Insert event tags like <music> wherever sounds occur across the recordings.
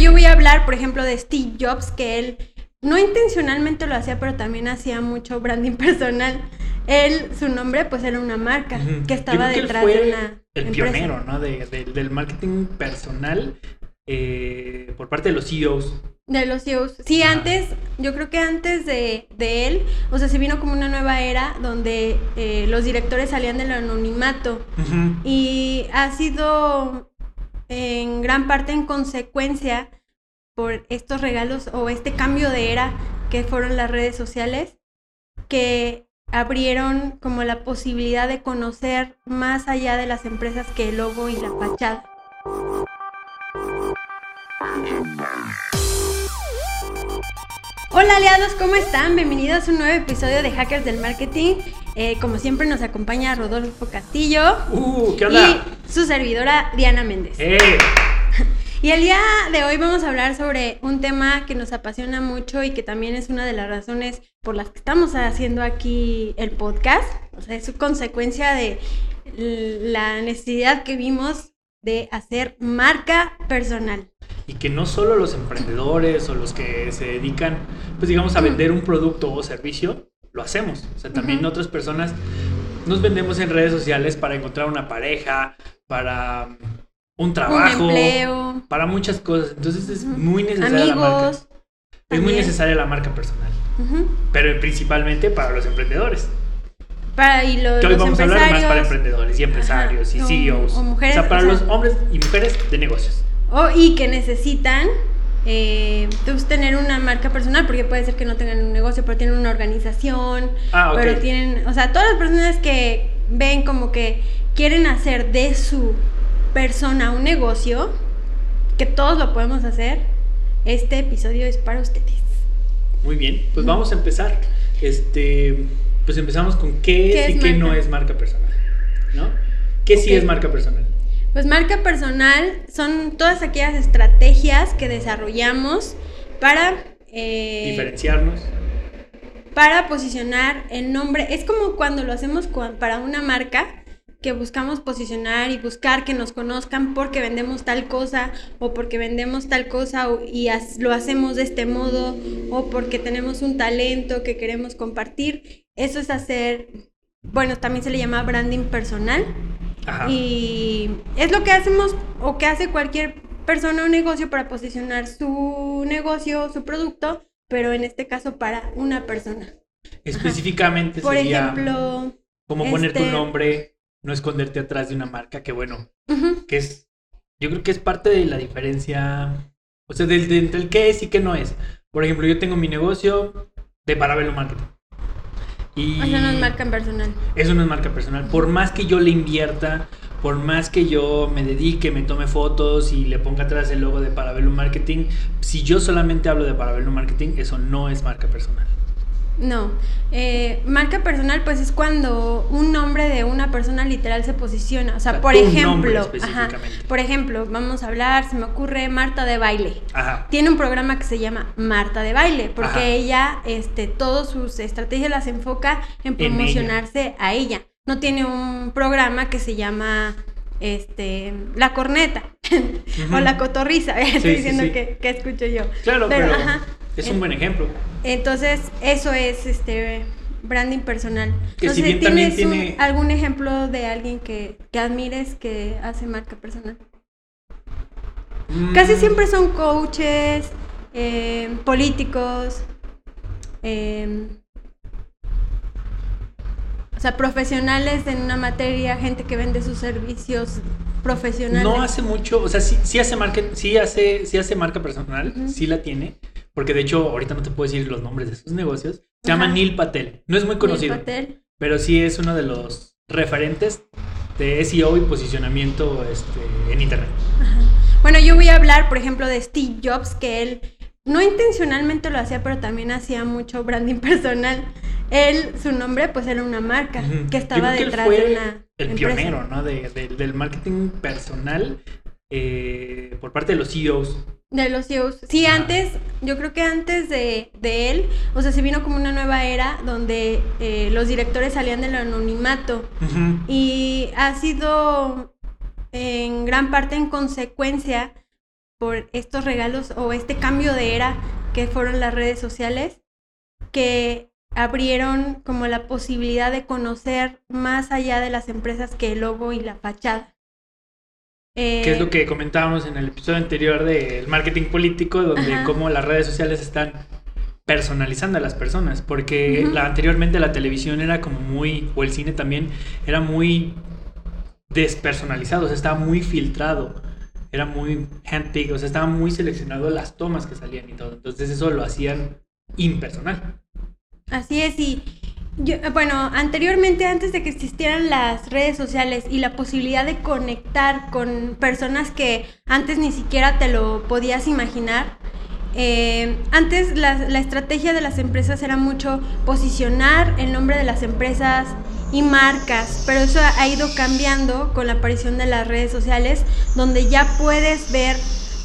yo voy a hablar, por ejemplo, de Steve Jobs, que él no intencionalmente lo hacía, pero también hacía mucho branding <laughs> personal. Él, su nombre, pues era una marca que estaba que él detrás fue de una El empresa. pionero, ¿no? De, de- del marketing personal eh, por parte de los CEOs. De los CEOs. Sí, antes, yo creo que antes de, de él, o sea, se vino como una nueva era donde eh, los directores salían del anonimato. Y ha sido en gran parte en consecuencia por estos regalos o este cambio de era que fueron las redes sociales que abrieron como la posibilidad de conocer más allá de las empresas que el logo y la fachada. Hola aliados, ¿cómo están? Bienvenidos a un nuevo episodio de Hackers del Marketing. Eh, como siempre nos acompaña Rodolfo Castillo Uh, ¿qué onda? y su servidora Diana Méndez. ¡Eh! <laughs> Y el día de hoy vamos a hablar sobre un tema que nos apasiona mucho y que también es una de las razones por las que estamos haciendo aquí el podcast. O sea, es su consecuencia de la necesidad que vimos de hacer marca personal. Y que no solo los emprendedores o los que se dedican, pues digamos, a vender un producto o servicio, lo hacemos. O sea, también otras personas nos vendemos en redes sociales para encontrar una pareja, para un trabajo, Un empleo, para muchas cosas. Entonces es muy necesaria la marca. amigos. Es muy también. necesaria la marca personal. Pero principalmente para los emprendedores. Para, y lo- Que hoy los vamos a hablar más para emprendedores y empresarios Ajá. y O- CEOs. o mujeres, o sea, para o sea- los hombres y mujeres de negocios. O, y que necesitan eh, pues, tener una marca personal, porque puede ser que no tengan un negocio, pero tienen una organización, Ah, ok. pero tienen, o sea, todas las personas que ven como que quieren hacer de su persona un negocio, que todos lo podemos hacer, este episodio es para ustedes. Muy bien, pues vamos a empezar. Este, pues empezamos con qué, ¿Qué es y qué no es marca personal, ¿no? ¿Qué sí es marca personal? Pues marca personal son todas aquellas estrategias que desarrollamos para... eh, Diferenciarnos. para posicionar el nombre. Es como cuando lo hacemos para una marca que buscamos posicionar y buscar que nos conozcan porque vendemos tal cosa o porque vendemos tal cosa y lo hacemos de este modo o porque tenemos un talento que queremos compartir. Eso es hacer, bueno, también se le llama branding personal Ajá. y es lo que hacemos o que hace cualquier persona o negocio para posicionar su negocio, su producto, pero en este caso para una persona. Específicamente Por sería ejemplo, como poner tu este- nombre, no esconderte atrás de una marca, que bueno, que es, yo creo que es parte de la diferencia, o sea, del, del, del qué es y qué no es. Por ejemplo, yo tengo mi negocio de Parabelo Marketing. Y o sea, no es marca personal. Eso no es marca personal. Por más que yo le invierta, por más que yo me dedique, me tome fotos y le ponga atrás el logo de Parabellum Marketing, si yo solamente hablo de Parabellum Marketing, eso no es marca personal. No. Eh, marca personal, pues es cuando un nombre de una persona literal se posiciona. O sea, O sea, por ejemplo, ajá, por ejemplo, vamos a hablar, se me ocurre Marta de baile. Ajá. Tiene un programa que se llama Marta de baile, porque Ajá. ella, este, todas sus estrategias las enfoca en En ella. promocionarse a ella. No tiene un programa que se llama este la corneta <laughs> o la cotorriza. <laughs> Estoy sí, diciendo sí. Que, que escucho yo. Claro, Pero, pero, ajá. Es un buen ejemplo. Entonces, eso es este branding personal. Que no si sé, bien también ¿tienes un- tiene- algún ejemplo de alguien que, que admires que hace marca personal? Casi Mm, siempre son coaches, eh, políticos, eh, o sea, profesionales en una materia, gente que vende sus servicios profesionales. No hace mucho, o sea, sí, sí hace marca, sí hace, sí hace marca personal, sí la tiene, porque de hecho ahorita no te puedo decir los nombres de sus negocios. Se Ajá. llama Neil Patel. No es muy Neil conocido. Patel. pero sí es uno de los referentes de SEO y posicionamiento este, en Internet. Bueno, yo voy a hablar, por ejemplo, de Steve Jobs, que él no intencionalmente lo hacía, pero también hacía mucho branding <laughs> personal. Él, su nombre, pues era una marca que Yo estaba creo que él detrás fue de una El empresa. pionero, ¿no? De, de- del marketing personal eh, por parte de los CEOs. De los CEOs. Sí, antes, yo creo que antes de, de él, o sea, se vino como una nueva era donde eh, los directores salían del anonimato. Y ha sido en gran parte en consecuencia por estos regalos o este cambio de era que fueron las redes sociales, que abrieron como la posibilidad de conocer más allá de las empresas que el logo y la fachada. Que es lo que comentábamos en el episodio anterior del marketing político, donde Ajá. cómo las redes sociales están personalizando a las personas, porque la, anteriormente la televisión era como muy, o el cine también, era muy despersonalizado, o sea, estaba muy filtrado, era muy handpicked, o sea, estaba muy seleccionado las tomas que salían y todo, entonces eso lo hacían impersonal. Así es, y yo, bueno, anteriormente, antes de que existieran las redes sociales y la posibilidad de conectar con personas que antes ni siquiera te lo podías imaginar, eh, antes la, la estrategia de las empresas era mucho posicionar el nombre de las empresas y marcas, pero eso ha ido cambiando con la aparición de las redes sociales, donde ya puedes ver,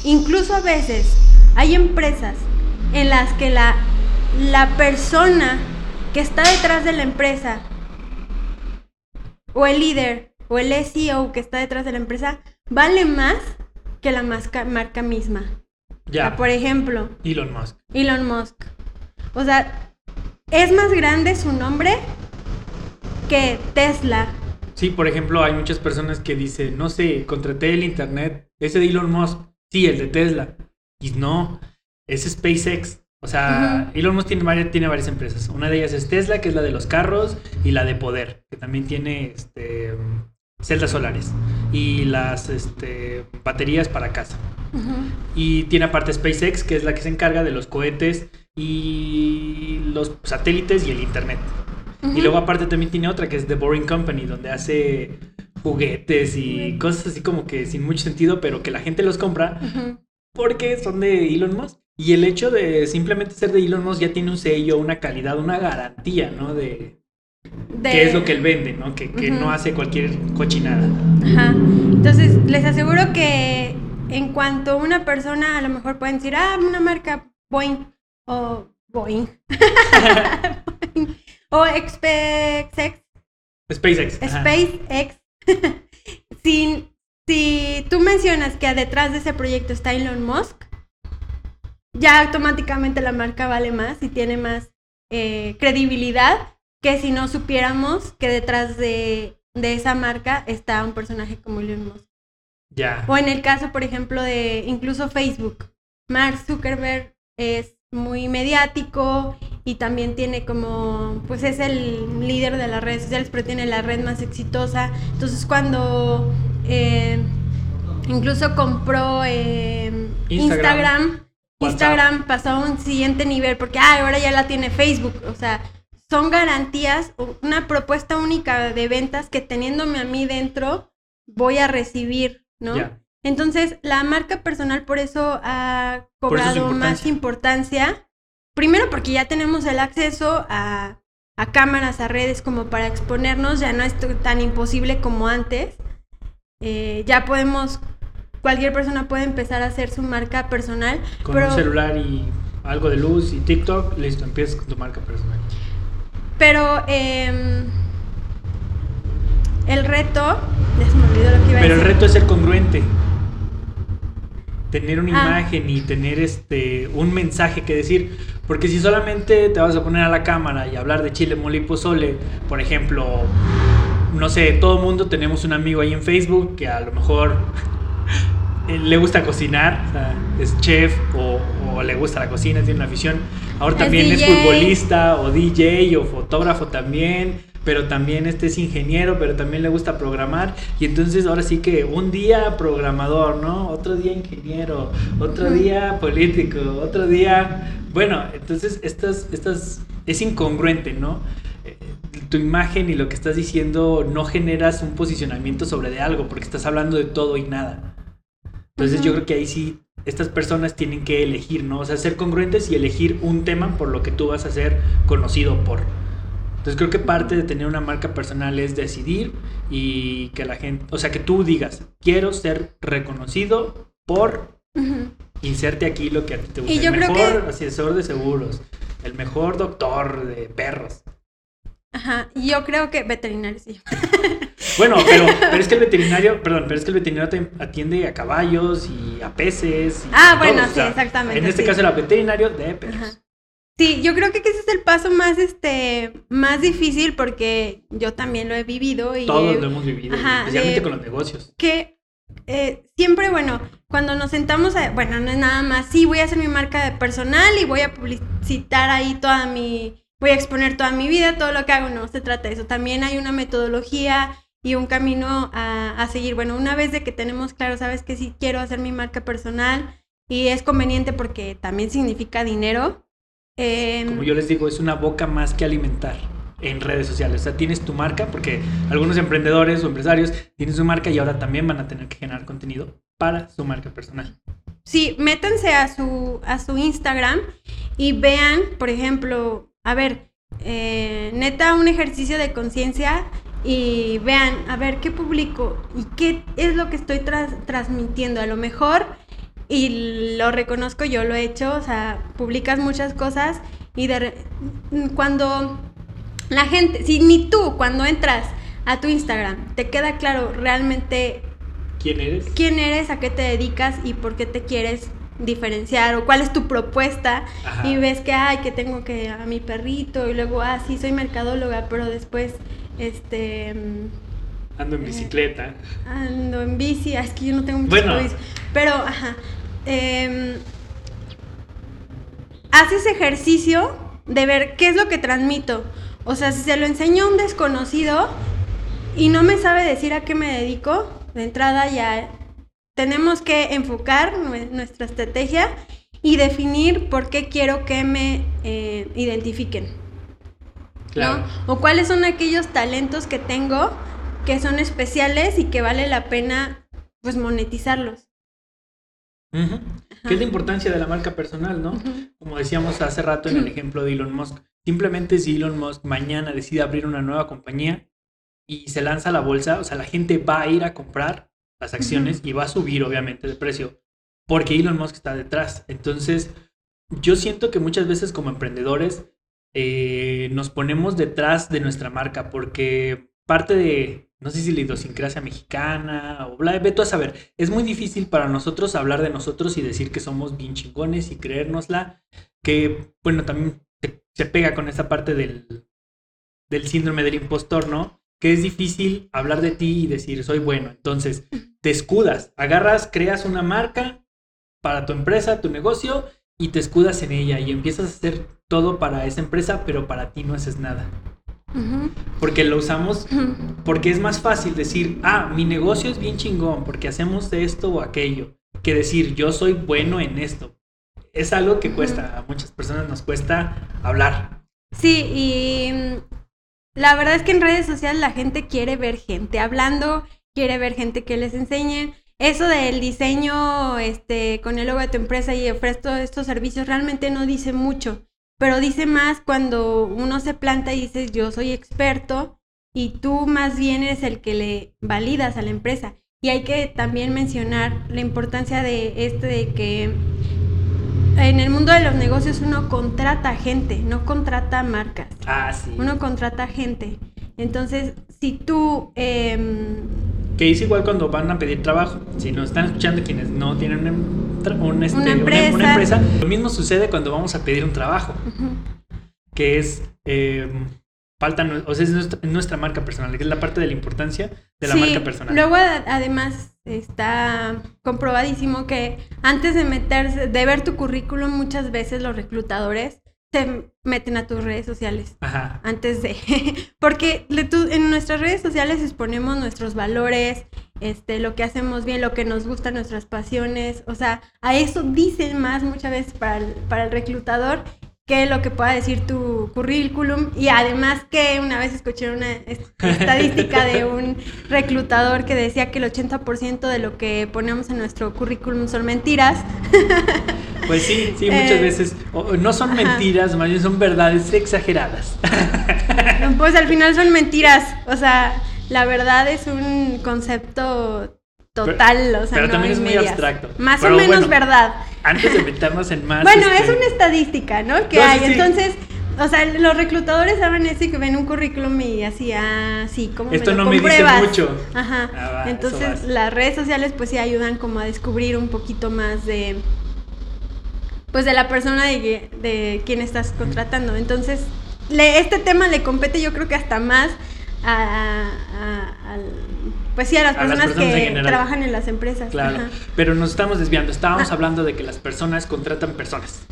incluso a veces hay empresas en las que la, la persona que está detrás de la empresa, o el líder, o el SEO que está detrás de la empresa, vale más que la marca misma. O Ya, sea, por ejemplo, Elon Musk. Elon Musk. O sea, es más grande su nombre que Tesla. Sí, por ejemplo, hay muchas personas que dicen, no sé, contraté el internet, ese de Elon Musk, sí, el de Tesla. Y no, es SpaceX. O sea, Elon Musk tiene varias, tiene varias empresas. Una de ellas es Tesla, que es la de los carros, y la de poder, que también tiene este, celdas solares y las este, baterías para casa. Y tiene aparte SpaceX, que es la que se encarga de los cohetes y los satélites y el internet. Y luego aparte también tiene otra que es The Boring Company, donde hace juguetes y cosas así como que sin mucho sentido, pero que la gente los compra porque son de Elon Musk. Y el hecho de simplemente ser de Elon Musk ya tiene un sello, una calidad, una garantía, ¿no? De, De- qué es lo que él vende, ¿no? Que, que no hace cualquier cochinada. Ajá. Entonces, les aseguro que en cuanto una persona a lo mejor pueden decir, ah, una marca Boeing o Boeing <laughs> o SpaceX, SpaceX. SpaceX, <laughs> si, si tú mencionas que detrás de ese proyecto está Elon Musk, ya automáticamente la marca vale más y tiene más eh, credibilidad que si no supiéramos que detrás de, de esa marca está un personaje como Elon Musk. Ya. O en el caso, por ejemplo, de incluso Facebook. Mark Zuckerberg es muy mediático y también tiene como, pues es el líder de las redes sociales, pero tiene la red más exitosa. Entonces cuando eh, incluso compró eh, Instagram, Instagram, Instagram, pasó a un siguiente nivel porque ah, ahora ya la tiene Facebook. O sea, son garantías, una propuesta única de ventas que teniéndome a mí dentro voy a recibir, ¿no? Entonces, la marca personal por eso ha eso cobrado más importancia. Primero porque ya tenemos el acceso a, a cámaras, a redes como para exponernos, ya no es tan imposible como antes. Eh, ya podemos, cualquier persona puede empezar a hacer su marca personal, Con pero, un celular y algo de luz y TikTok, listo, empiezas con tu marca personal. pero em, el reto, ya se me olvidó lo que iba a Pero el reto es ser congruente. Tener una Ah. imagen y tener este un mensaje que decir. Porque si solamente te vas a poner a la cámara y hablar de chile, mole y pozole, por ejemplo, no sé, todo mundo tenemos un amigo ahí en Facebook que a lo mejor le gusta cocinar, o sea, es chef o, o le gusta la cocina, tiene una afición. Ahora Es también es, futbolista o DJ o fotógrafo también, pero también este es ingeniero, pero también le gusta programar. Y entonces ahora sí que un día programador, ¿no? Otro día ingeniero, otro día político, otro día... Bueno, entonces estas, estas es incongruente, ¿no? Eh, Tu imagen y lo que estás diciendo no generas un posicionamiento sobre de algo, porque estás hablando de todo y nada. Entonces yo Ujú. creo que ahí sí estas personas tienen que elegir, ¿no? O sea, ser congruentes y elegir un tema por lo que tú vas a ser conocido por. Entonces creo que parte de tener una marca personal es decidir y que la gente, o sea, que tú digas, quiero ser reconocido por Ujú. inserte aquí lo que a ti te gusta. Y yo el creo mejor que- asesor de seguros, el mejor doctor de perros. Ajá, yo creo que veterinario sí. <laughs> Bueno, pero, pero es que el veterinario, perdón, pero es que el veterinario te atiende a caballos y a peces. y Ah, a bueno, o sí, sea, exactamente, En este sí. caso era veterinario de perros. Ajá. Sí, yo creo que ese es el paso más, este, más difícil porque yo también lo he vivido y Todos he- lo hemos vivido, Ajá, especialmente de- con los negocios. que eh, siempre, bueno, cuando nos sentamos, a- bueno, no es nada más, sí, voy a hacer mi marca de personal y voy a publicitar ahí toda mi, voy a exponer toda mi vida, todo lo que hago, no se trata de eso. También hay una metodología y un camino a, a seguir. Bueno, una vez de que tenemos claro, sabes que sí quiero hacer mi marca personal y es conveniente porque también significa dinero. em, Como yo les digo, es una boca más que alimentar en redes sociales. O sea, tienes tu marca, porque algunos emprendedores o empresarios tienen su marca y ahora también van a tener que generar contenido para su marca personal. Sí, métanse a su, a su Instagram y vean, por ejemplo, a ver, eh, neta, un ejercicio de conciencia y vean, a ver, ¿qué publico? ¿Y qué es lo que estoy tras- transmitiendo? A lo mejor, y lo reconozco, yo lo he hecho, o sea, publicas muchas cosas y de cuando la gente, si ni tú cuando entras a tu Instagram te queda claro realmente ¿Quién eres? quién eres, a qué te dedicas y por qué te quieres diferenciar o cuál es tu propuesta Ajá. y ves que ay que tengo que a mi perrito y luego ah sí soy mercadóloga pero después este mm, Ando en bicicleta. ando en bici ah, es que yo no tengo muchos Bueno. hobbies pero ajá haz ese ejercicio de ver qué es lo que transmito o sea si se lo enseño a un desconocido y no me sabe decir a qué me dedico, de entrada ya tenemos que enfocar nue- nuestra estrategia y definir por qué quiero que me eh, identifiquen. ¿No? Claro. O cuáles son aquellos talentos que tengo que son especiales y que vale la pena pues monetizarlos. Ujú. ¿Qué es la importancia de la marca personal, no? Como decíamos hace rato en el <clears throat> ejemplo de Elon Musk. Simplemente si Elon Musk mañana decide abrir una nueva compañía y se lanza a la bolsa, o sea, la gente va a ir a comprar las acciones y va a subir obviamente de precio porque Elon Musk está detrás. Entonces, yo siento que muchas veces como emprendedores eh, nos ponemos detrás de nuestra marca porque parte de, no sé si la idiosincrasia mexicana o bla, ve tú a saber, es muy difícil para nosotros hablar de nosotros y decir que somos bien chingones y creérnosla, que bueno, también se, se pega con esa parte del, del síndrome del impostor, ¿no? Que es difícil hablar de ti y decir soy bueno. Entonces, te escudas, agarras, creas una marca para tu empresa, tu negocio y te escudas en ella y empiezas a hacer todo para esa empresa, pero para ti no haces nada. Porque lo usamos porque es más fácil decir, ah, mi negocio es bien chingón porque hacemos esto o aquello, que decir, yo soy bueno en esto. Es algo que cuesta, a muchas personas nos cuesta hablar. Sí, y mm, la verdad es que en redes sociales la gente quiere ver gente hablando, quiere ver gente que les enseñen. Eso del diseño este, con el logo de tu empresa y ofrezco estos servicios realmente no dice mucho, pero dice más cuando uno se planta y dices yo soy experto y tú más bien eres el que le validas a la empresa. Y hay que también mencionar la importancia de este de que en el mundo de los negocios uno contrata gente, no contrata marcas. Ah, sí. Uno contrata gente. Entonces, si tú... em, Que es igual cuando van a pedir trabajo. Si nos están escuchando quienes no tienen un em- tra- un, este, Una una- empresa. una empresa, lo mismo sucede cuando vamos a pedir un trabajo, que es... eh, falta, nu- o sea, es nuestra, nuestra marca personal, que es la parte de la importancia de la sí, marca personal. Luego, además, está comprobadísimo que antes de meterse, de ver tu currículum, muchas veces los reclutadores se meten a tus redes sociales. Ajá. antes de <laughs> porque en nuestras redes sociales exponemos nuestros valores este lo que hacemos bien lo que nos gusta nuestras pasiones o sea a eso dicen más muchas veces para el, para el reclutador que lo que pueda decir tu currículum y además que una vez escuché una est- estadística de <laughs> un reclutador que decía que el 80% de lo que ponemos en nuestro currículum son mentiras <laughs> Pues sí, sí, muchas Eh, veces. o- o no son ajá. mentiras, más bien son verdades exageradas. Pues al final son mentiras. O sea, la verdad es un concepto total. o sea, pero no también es muy abstracto. Más Pero o menos bueno, verdad. Antes de meternos en más. Bueno, este, es una estadística, ¿no? Que No, hay. sí. Entonces, o sea, los reclutadores saben eso y que ven un currículum y así, ah, sí, como Esto me lo no me dice mucho. Ajá. Ah, va, Entonces, las redes sociales pues sí ayudan como a descubrir un poquito más de pues de la persona de, de quien estás contratando. Entonces, le- este tema le compete yo creo que hasta más a, a- al- pues sí, a las A las personas, que trabajan en las empresas. Claro, Ajá. pero nos estamos desviando. Estábamos Ah. hablando de que las personas contratan personas.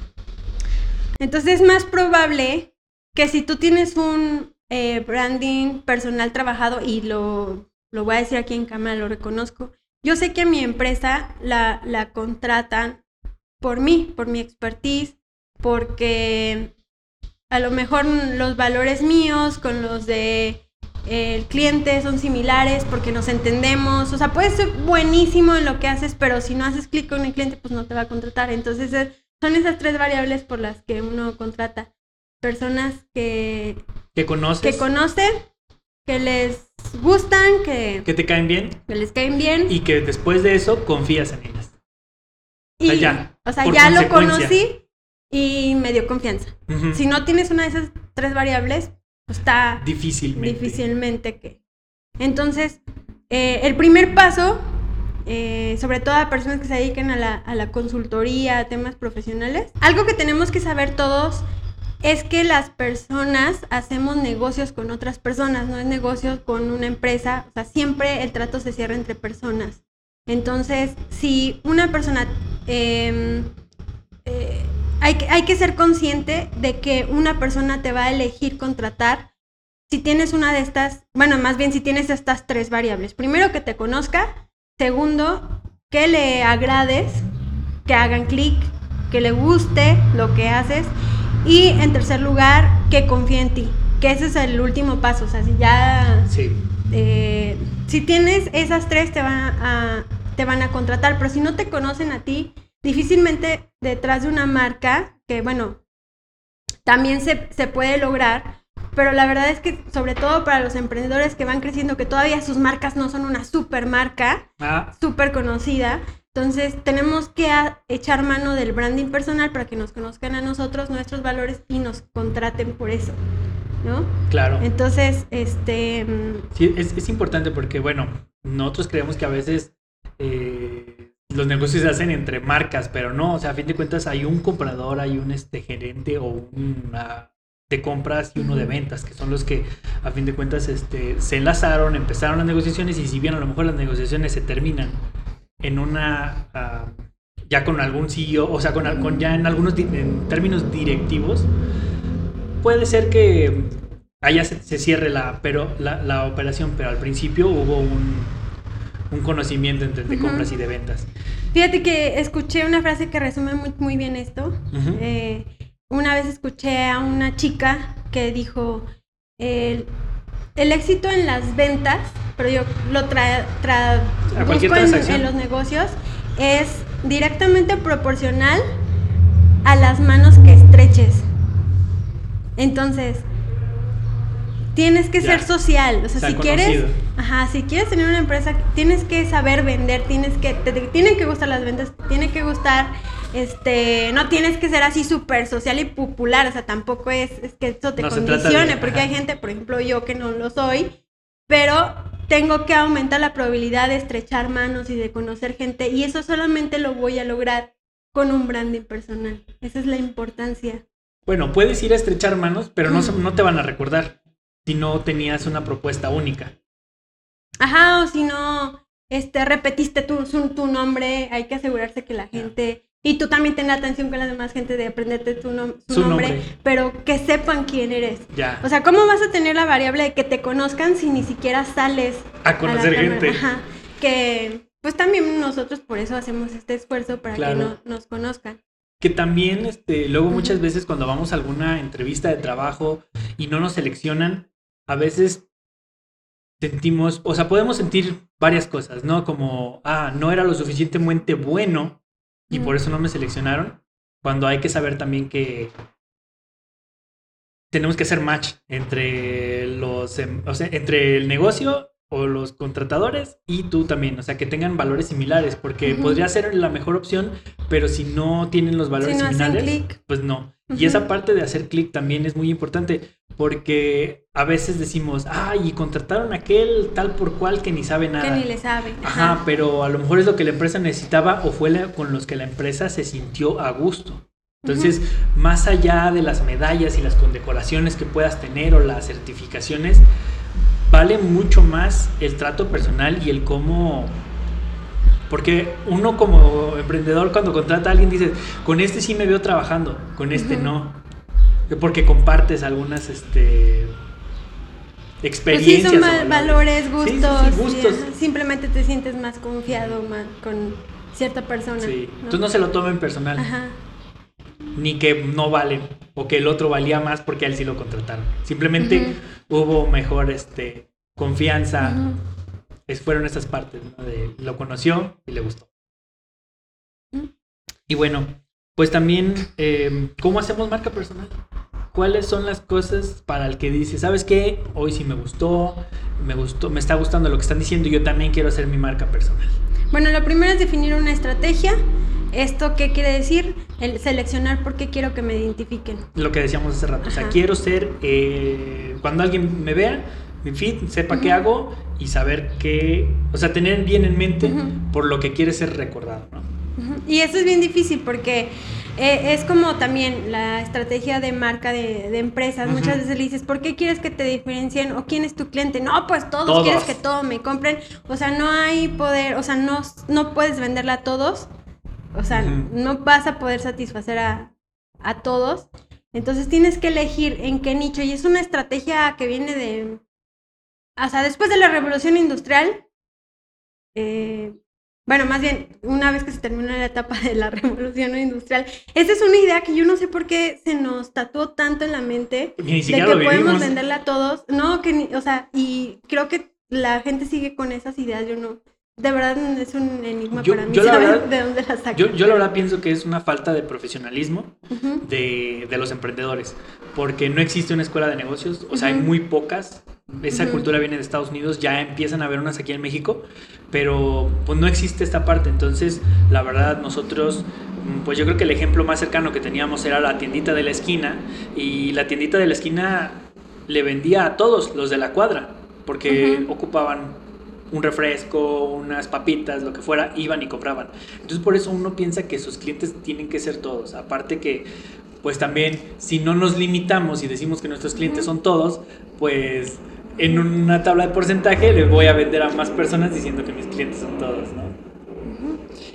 Entonces es más probable que si tú tienes un eh, branding personal trabajado, y lo, lo voy a decir aquí en cámara, lo reconozco, yo sé que a mi empresa la, la contratan por mí, por mi expertise, porque a lo mejor los valores míos con los de el cliente son similares porque nos entendemos. O sea, puedes ser buenísimo en lo que haces, pero si no haces clic con el cliente, pues no te va a contratar. Entonces, son esas tres variables por las que uno contrata. Personas que, Que conoces, que conocen, que les gustan, que, que te caen bien que les caen bien. y que después de eso confías en ellas. o sea, y- ya, o sea, ya lo conocí y me dio confianza. Si no tienes una de esas tres variables, está Difícilmente. difícilmente que. Entonces, eh, el primer paso, eh, sobre todo a personas que se dediquen a la, a la consultoría, a temas profesionales, algo que tenemos que saber todos es que las personas hacemos negocios con otras personas, no es negocios con una empresa, o sea, siempre el trato se cierra entre personas. Entonces, si una persona... em, eh, hay, que, hay que ser consciente de que una persona te va a elegir contratar si tienes una de estas, bueno, más bien si tienes estas tres variables. Primero, que te conozca. Segundo, que le agrades, que hagan clic, que le guste lo que haces. Y en tercer lugar, que confíe en ti. Que ese es el último paso. O sea, si ya Sí. eh, si tienes esas tres te van a, te van a contratar, pero si no te conocen a ti, difícilmente detrás de una marca, que bueno, también se, se puede lograr, pero la verdad es que sobre todo para los emprendedores que van creciendo, que todavía sus marcas no son una super marca, Ah, súper conocida. Entonces tenemos que echar mano del branding personal para que nos conozcan a nosotros, nuestros valores y nos contraten por eso, ¿no? claro. Entonces, este, mm, Sí, es, es importante porque, bueno, nosotros creemos que a veces eh, los negocios se hacen entre marcas, pero no, o sea, a fin de cuentas hay un comprador, hay un este, gerente o una de compras y uno de ventas, que son los que a fin de cuentas este, se enlazaron, empezaron las negociaciones y si bien a lo mejor las negociaciones se terminan en una... ah, ya con algún CEO, o sea, con, ya en algunos en términos directivos, puede ser que allá se, se cierre la, pero, la, la operación, pero al principio hubo un, un conocimiento entre de compras y de ventas. Fíjate que escuché una frase que resume muy, muy bien esto. Eh, una vez escuché a una chica que dijo, el, el éxito en las ventas, pero yo lo tra tra- busco en, en los negocios, es directamente proporcional a las manos que estreches. Entonces, tienes que Ya. ser social. O sea, si quieres, ajá, si quieres tener una empresa, tienes que saber vender, tienes que, te, te tienen que gustar las ventas, te tiene que gustar, este, no tienes que ser así súper social y popular, o sea, tampoco es, es que eso te No condicione, de- porque ajá. hay gente, por ejemplo, yo que no lo soy, pero tengo que aumentar la probabilidad de estrechar manos y de conocer gente, y eso solamente lo voy a lograr con un branding personal. Esa es la importancia. Bueno, puedes ir a estrechar manos, pero no, Mm. no te van a recordar si no tenías una propuesta única. Ajá, o si no, este, repetiste tu, su- tu nombre, hay que asegurarse que la gente, y tú también ten atención con la demás gente de aprenderte tu, nom- nombre, nombre. pero que sepan quién eres. Ya. O sea, ¿cómo vas a tener la variable de que te conozcan si ni siquiera sales a conocer gente. Ajá, que pues también nosotros por eso hacemos este esfuerzo para Claro. que no, nos conozcan. Que también, este, luego muchas veces cuando vamos a alguna entrevista de trabajo y no nos seleccionan, a veces sentimos, o sea, podemos sentir varias cosas, ¿no? Como, ah, no era lo suficientemente bueno y por Mm. eso no me seleccionaron. Cuando hay que saber también que tenemos que hacer match entre los, em, o sea, entre el negocio o los contratadores y tú también, o sea, que tengan valores similares, porque podría ser la mejor opción, pero si no tienen los valores Si no similares, pues no. Y esa parte de hacer clic también es muy importante porque a veces decimos, ay, y contrataron a aquel tal por cual que ni sabe nada. Que ni le sabe. Ajá, pero a lo mejor es lo que la empresa necesitaba o fue con los que la empresa se sintió a gusto. Entonces, más allá de las medallas y las condecoraciones que puedas tener o las certificaciones, vale mucho más el trato personal y el cómo porque uno como emprendedor cuando contrata a alguien dice, con este sí me veo trabajando, con este no. Porque compartes algunas este, experiencias. Pues sí, son valores, gustos. gustos. simplemente te sientes más confiado más con cierta persona. Sí. Entonces no se lo tomen personal. Ajá. Ni que no vale o que el otro valía más porque a él sí lo contrataron. Simplemente hubo mejor este, confianza es, fueron estas partes, ¿no? De lo conoció y le gustó. Y bueno, pues también, em, ¿cómo hacemos marca personal? ¿Cuáles son las cosas para el que dice, sabes qué? Hoy sí me gustó, me gustó, me está gustando lo que están diciendo y yo también quiero hacer mi marca personal. Bueno, lo primero es definir una estrategia. ¿Esto qué quiere decir? El seleccionar por qué quiero que me identifiquen. Lo que decíamos hace rato. O sea, quiero ser, eh, cuando alguien me vea, mi feed, sepa qué hago y saber qué, o sea, tener bien en mente por lo que quiere ser recordado, ¿no? Y eso es bien difícil porque eh, es como también la estrategia de marca de, empresas. Muchas veces le dices, ¿por qué quieres que te diferencien? ¿O quién es tu cliente? No, pues todos, quieres que todos me compren. O sea, no hay poder, o sea, no, no puedes venderla a todos. O sea, no vas a poder satisfacer a, a todos. Entonces tienes que elegir en qué nicho. Y es una estrategia que viene de, o sea, después de la revolución industrial, eh, bueno, más bien, una vez que se termina la etapa de la <laughs> revolución industrial, esa es una idea que yo no sé por qué se nos tatuó tanto en la mente de que podemos venderla a todos. No, que o sea, y creo que la gente sigue con esas ideas, yo no. De verdad es un enigma para mí saber de dónde la sacan. Yo, la verdad pienso que es una falta de profesionalismo de, de, los emprendedores, porque no existe una escuela de negocios, o sea, hay muy pocas esa cultura viene de Estados Unidos, ya empiezan a haber unas aquí en México, pero pues no existe esta parte. Entonces, la verdad, nosotros, pues yo creo que el ejemplo más cercano que teníamos era la tiendita de la esquina, y la tiendita de la esquina le vendía a todos los de la cuadra, porque ocupaban un refresco, unas papitas, lo que fuera, iban y compraban. Entonces por eso uno piensa que sus clientes tienen que ser todos. Aparte que, pues también, si no nos limitamos y decimos que nuestros clientes son todos, pues en una tabla de porcentaje le voy a vender a más personas diciendo que mis clientes son todos, ¿no?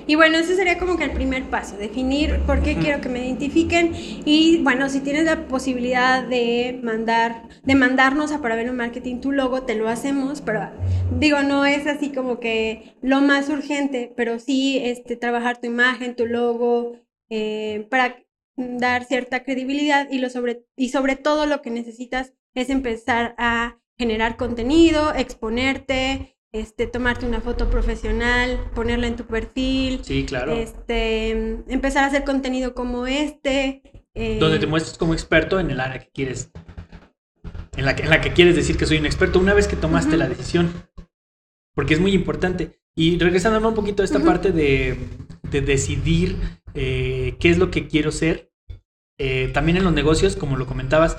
Y bueno, ese sería como que el primer paso, definir por qué quiero que me identifiquen y bueno, si tienes la posibilidad de mandar, de mandarnos a para ver un marketing tu logo, te lo hacemos, pero digo, no es así como que lo más urgente, pero sí este, trabajar tu imagen, tu logo, eh, para dar cierta credibilidad y, lo sobre, y sobre todo lo que necesitas es empezar a generar contenido, exponerte, este, tomarte una foto profesional, ponerla en tu perfil. Sí, claro. Este, empezar a hacer contenido como este. Eh, Donde te muestres como experto en el área que quieres. En la que, en la que quieres decir que soy un experto una vez que tomaste la decisión. Porque es muy importante. Y regresando un poquito a esta parte de, de decidir eh, qué es lo que quiero ser. Eh, también en los negocios, como lo comentabas,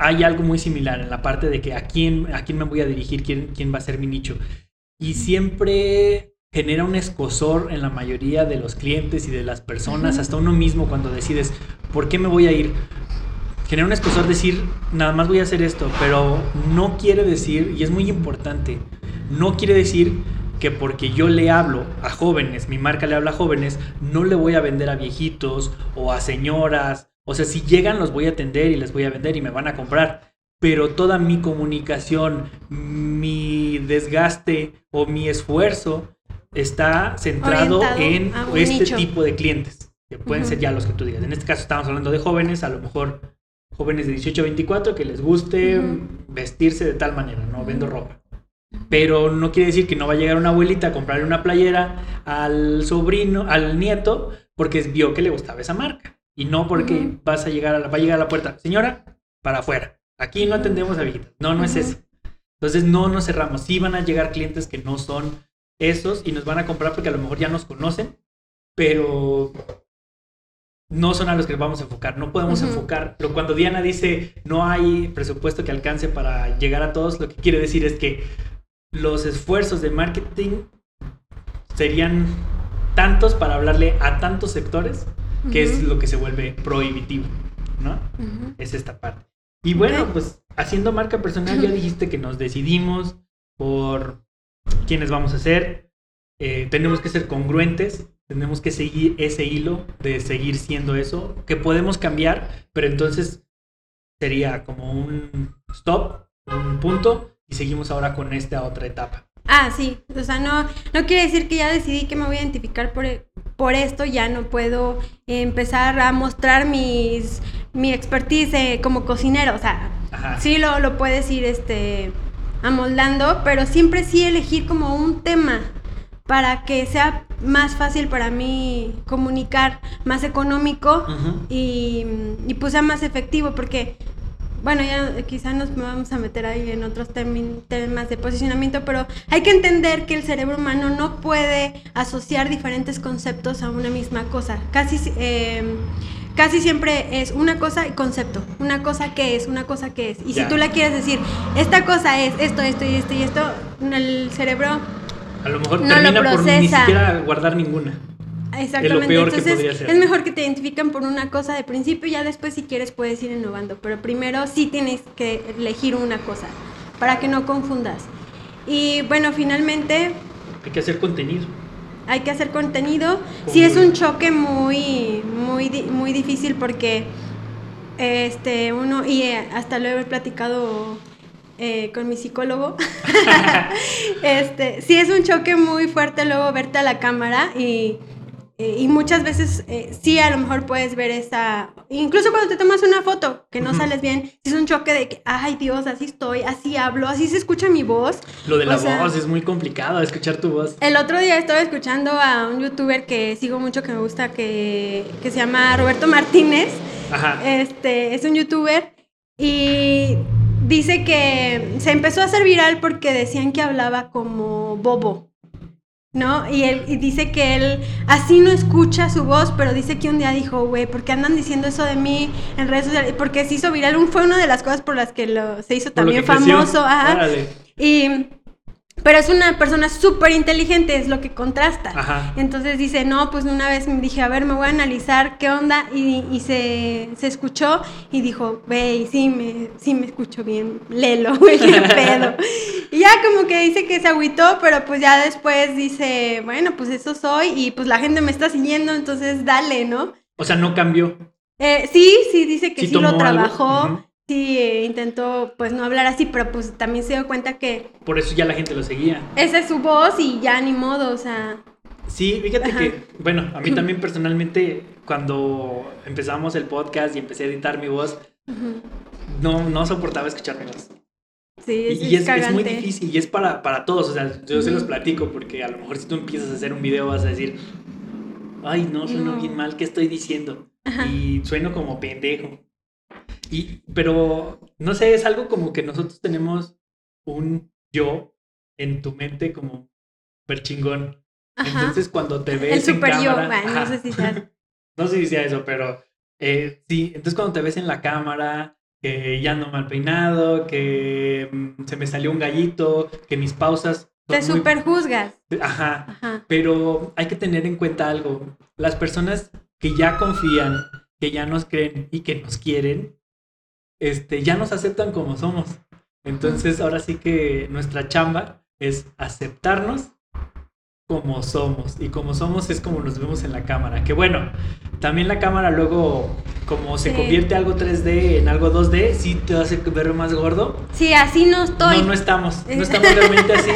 hay algo muy similar en la parte de que a quién, a quién me voy a dirigir, quién, quién va a ser mi nicho. Y siempre genera un escosor en la mayoría de los clientes y de las personas, hasta uno mismo cuando decides, ¿por qué me voy a ir? Genera un escosor decir, nada más voy a hacer esto, pero no quiere decir, y es muy importante, no quiere decir que porque yo le hablo a jóvenes, mi marca le habla a jóvenes, no le voy a vender a viejitos o a señoras o sea, si llegan los voy a atender y les voy a vender y me van a comprar. Pero toda mi comunicación, mi desgaste o mi esfuerzo está centrado en este tipo de clientes, que pueden ser ya los que tú digas. En este caso estamos hablando de jóvenes, a lo mejor jóvenes de 18 a 24 que les guste vestirse de tal manera, no vendo ropa. Pero no quiere decir que no va a llegar una abuelita a comprarle una playera al sobrino, al nieto, porque vio que le gustaba esa marca. Y no porque vas a llegar a la, va a llegar a la puerta, señora, para afuera. Aquí no atendemos a viejitas. No, no es eso. Entonces no nos cerramos. Sí van a llegar clientes que no son esos y nos van a comprar porque a lo mejor ya nos conocen, pero no son a los que vamos a enfocar. No podemos enfocar. Lo, cuando Diana dice no hay presupuesto que alcance para llegar a todos, lo que quiere decir es que los esfuerzos de marketing serían tantos para hablarle a tantos sectores que es lo que se vuelve prohibitivo, ¿no? Es esta parte. Y bueno, pues haciendo marca personal ya dijiste que nos decidimos por quiénes vamos a ser. Eh, tenemos que ser congruentes, tenemos que seguir ese hilo de seguir siendo eso, que podemos cambiar, pero entonces sería como un stop, un punto, y seguimos ahora con esta otra etapa. Ah, sí, o sea, no, no quiere decir que ya decidí que me voy a identificar por, por esto, ya no puedo empezar a mostrar mis, mi expertise eh, como cocinero, o sea, sí lo, lo puedes ir este, amoldando, pero siempre sí elegir como un tema para que sea más fácil para mí comunicar, más económico y, y pues sea más efectivo, porque bueno, ya quizá nos vamos a meter ahí en otros temas de posicionamiento, pero hay que entender que el cerebro humano no puede asociar diferentes conceptos a una misma cosa. Casi, em, casi siempre es una cosa y concepto. Una cosa que es, una cosa que es. Y si tú la quieres decir, esta cosa es esto, esto y esto y esto, el cerebro a lo mejor no termina lo por ni siquiera guardar ninguna. Exactamente. Entonces, es mejor que te identifiquen por una cosa de principio y ya después si quieres puedes ir innovando, pero primero sí tienes que elegir una cosa para que no confundas. Y bueno, finalmente... Hay que hacer contenido. Hay que hacer contenido. Sí es un choque muy, muy, muy difícil porque este uno, y eh, hasta lo he platicado eh, con mi psicólogo. <laughs> <laughs> este, sí es un choque muy fuerte luego verte a la cámara y eh, y muchas veces eh, sí, a lo mejor puedes ver esa, incluso cuando te tomas una foto que no sales bien, es un choque de que, ay Dios, así estoy, así hablo, así se escucha mi voz. Lo de la voz es muy complicado, escuchar tu voz. El otro día estaba escuchando a un youtuber que sigo mucho, que me gusta, que, que se llama Roberto Martínez. Ajá. Este, es un youtuber y dice que se empezó a hacer viral porque decían que hablaba como bobo. ¿No? Y él dice que él así no escucha su voz, pero dice que un día dijo, güey, ¿por qué andan diciendo eso de mí en redes sociales? Porque se hizo viral, fue una de las cosas por las que lo, se hizo también famoso. Ajá. Y pero es una persona súper inteligente, es lo que contrasta. Entonces dice, no, pues una vez me dije, a ver, me voy a analizar qué onda. Y, y se, se, escuchó y dijo, ve, sí me, sí me escucho bien, lelo, <laughs> güey, qué pedo. y ya como que dice que se agüitó, pero pues ya después dice, bueno, pues eso soy y pues la gente me está siguiendo, entonces dale, ¿no? O sea, no cambió. Eh, sí, sí, dice que sí, lo trabajó sí eh, intentó pues no hablar así, pero pues también se dio cuenta que... Por eso ya la gente lo seguía. Esa es su voz y ya ni modo, o sea... Sí, fíjate que, bueno, a mí también personalmente, cuando empezamos el podcast y empecé a editar mi voz, no, no soportaba escuchar mi voz. Sí, es, y, es, es, muy difícil y es para, para todos, o sea, yo se los platico porque a lo mejor si tú empiezas a hacer un video vas a decir, ay, no, sueno bien mal, ¿qué estoy diciendo? Y sueno como pendejo. Y, pero, no sé, es algo como que nosotros tenemos un yo en tu mente como super chingón. Entonces, cuando te ves El super yo, no sé si sea. <laughs> no sé si sea eso, pero eh, sí, entonces cuando te ves en la cámara, que ya no mal peinado, que mm, se me salió un gallito, que mis pausas... Te super juzgas. Ajá. Ajá. Pero hay que tener en cuenta algo. Las personas que ya confían, que ya nos creen y que nos quieren, este, ya nos aceptan como somos. Entonces, ahora sí que nuestra chamba es aceptarnos como somos. Y como somos es como nos vemos en la cámara. Que bueno, también la cámara luego, como se convierte algo 3D en algo 2D, sí te hace ver más gordo. Sí, así no estoy. No, no estamos. No <laughs> estamos realmente así.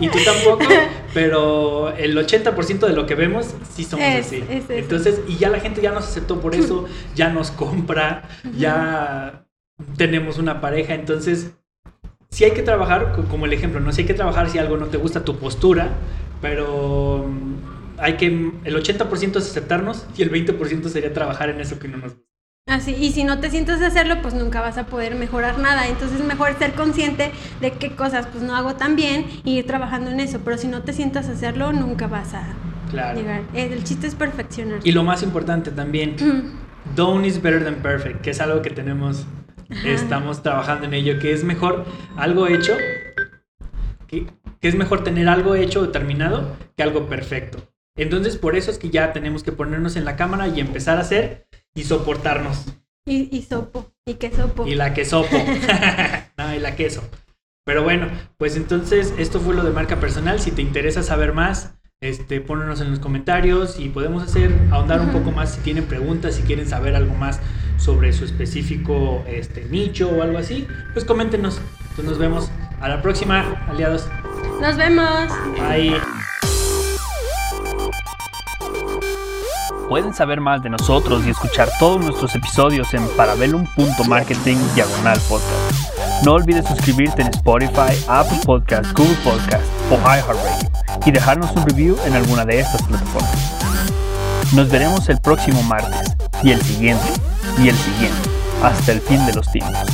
Y tú tampoco. Pero el 80% de lo que vemos sí somos así. Entonces, y ya la gente ya nos aceptó por eso, <laughs> ya nos compra, ya tenemos una pareja, entonces si hay que trabajar, como el ejemplo, no si hay que trabajar si algo no te gusta tu postura, pero mm, hay que, el 80% es aceptarnos y el 20% sería trabajar en eso que no nos gusta. Así, y si no te sientes a hacerlo, pues nunca vas a poder mejorar nada. Entonces es mejor ser consciente de qué cosas pues no hago tan bien y ir trabajando en eso. Pero si no te sientas a hacerlo, nunca vas a, Claro. llegar. El chiste es perfeccionar. Y lo más importante también, done is better than perfect, que es algo que tenemos. Estamos trabajando en ello, que es mejor algo hecho, que, que es mejor tener algo hecho o terminado que algo perfecto. Entonces, por eso es que ya tenemos que ponernos en la cámara y empezar a hacer y soportarnos. Y, y sopo. Y que sopo. Y la quesopo. <laughs> <laughs> no, y la queso. Pero bueno, pues entonces esto fue lo de marca personal. Si te interesa saber más, este, pónganos en los comentarios y podemos hacer, ahondar un poco más si tienen preguntas, si quieren saber algo más sobre su específico este, nicho o algo así, pues coméntenos. Entonces nos vemos a la próxima, aliados. Nos vemos. Bye. Pueden saber más de nosotros y escuchar todos nuestros episodios en parabellum.marketing diagonal podcast. No olvides suscribirte en Spotify, Apple Podcast, Google Podcast o iHeartRadio y dejarnos un review en alguna de estas plataformas. Nos veremos el próximo martes y el siguiente y el siguiente hasta el fin de los tiempos.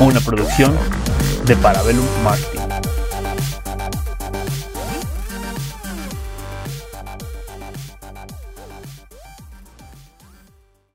Una producción de Parabellum Marketing.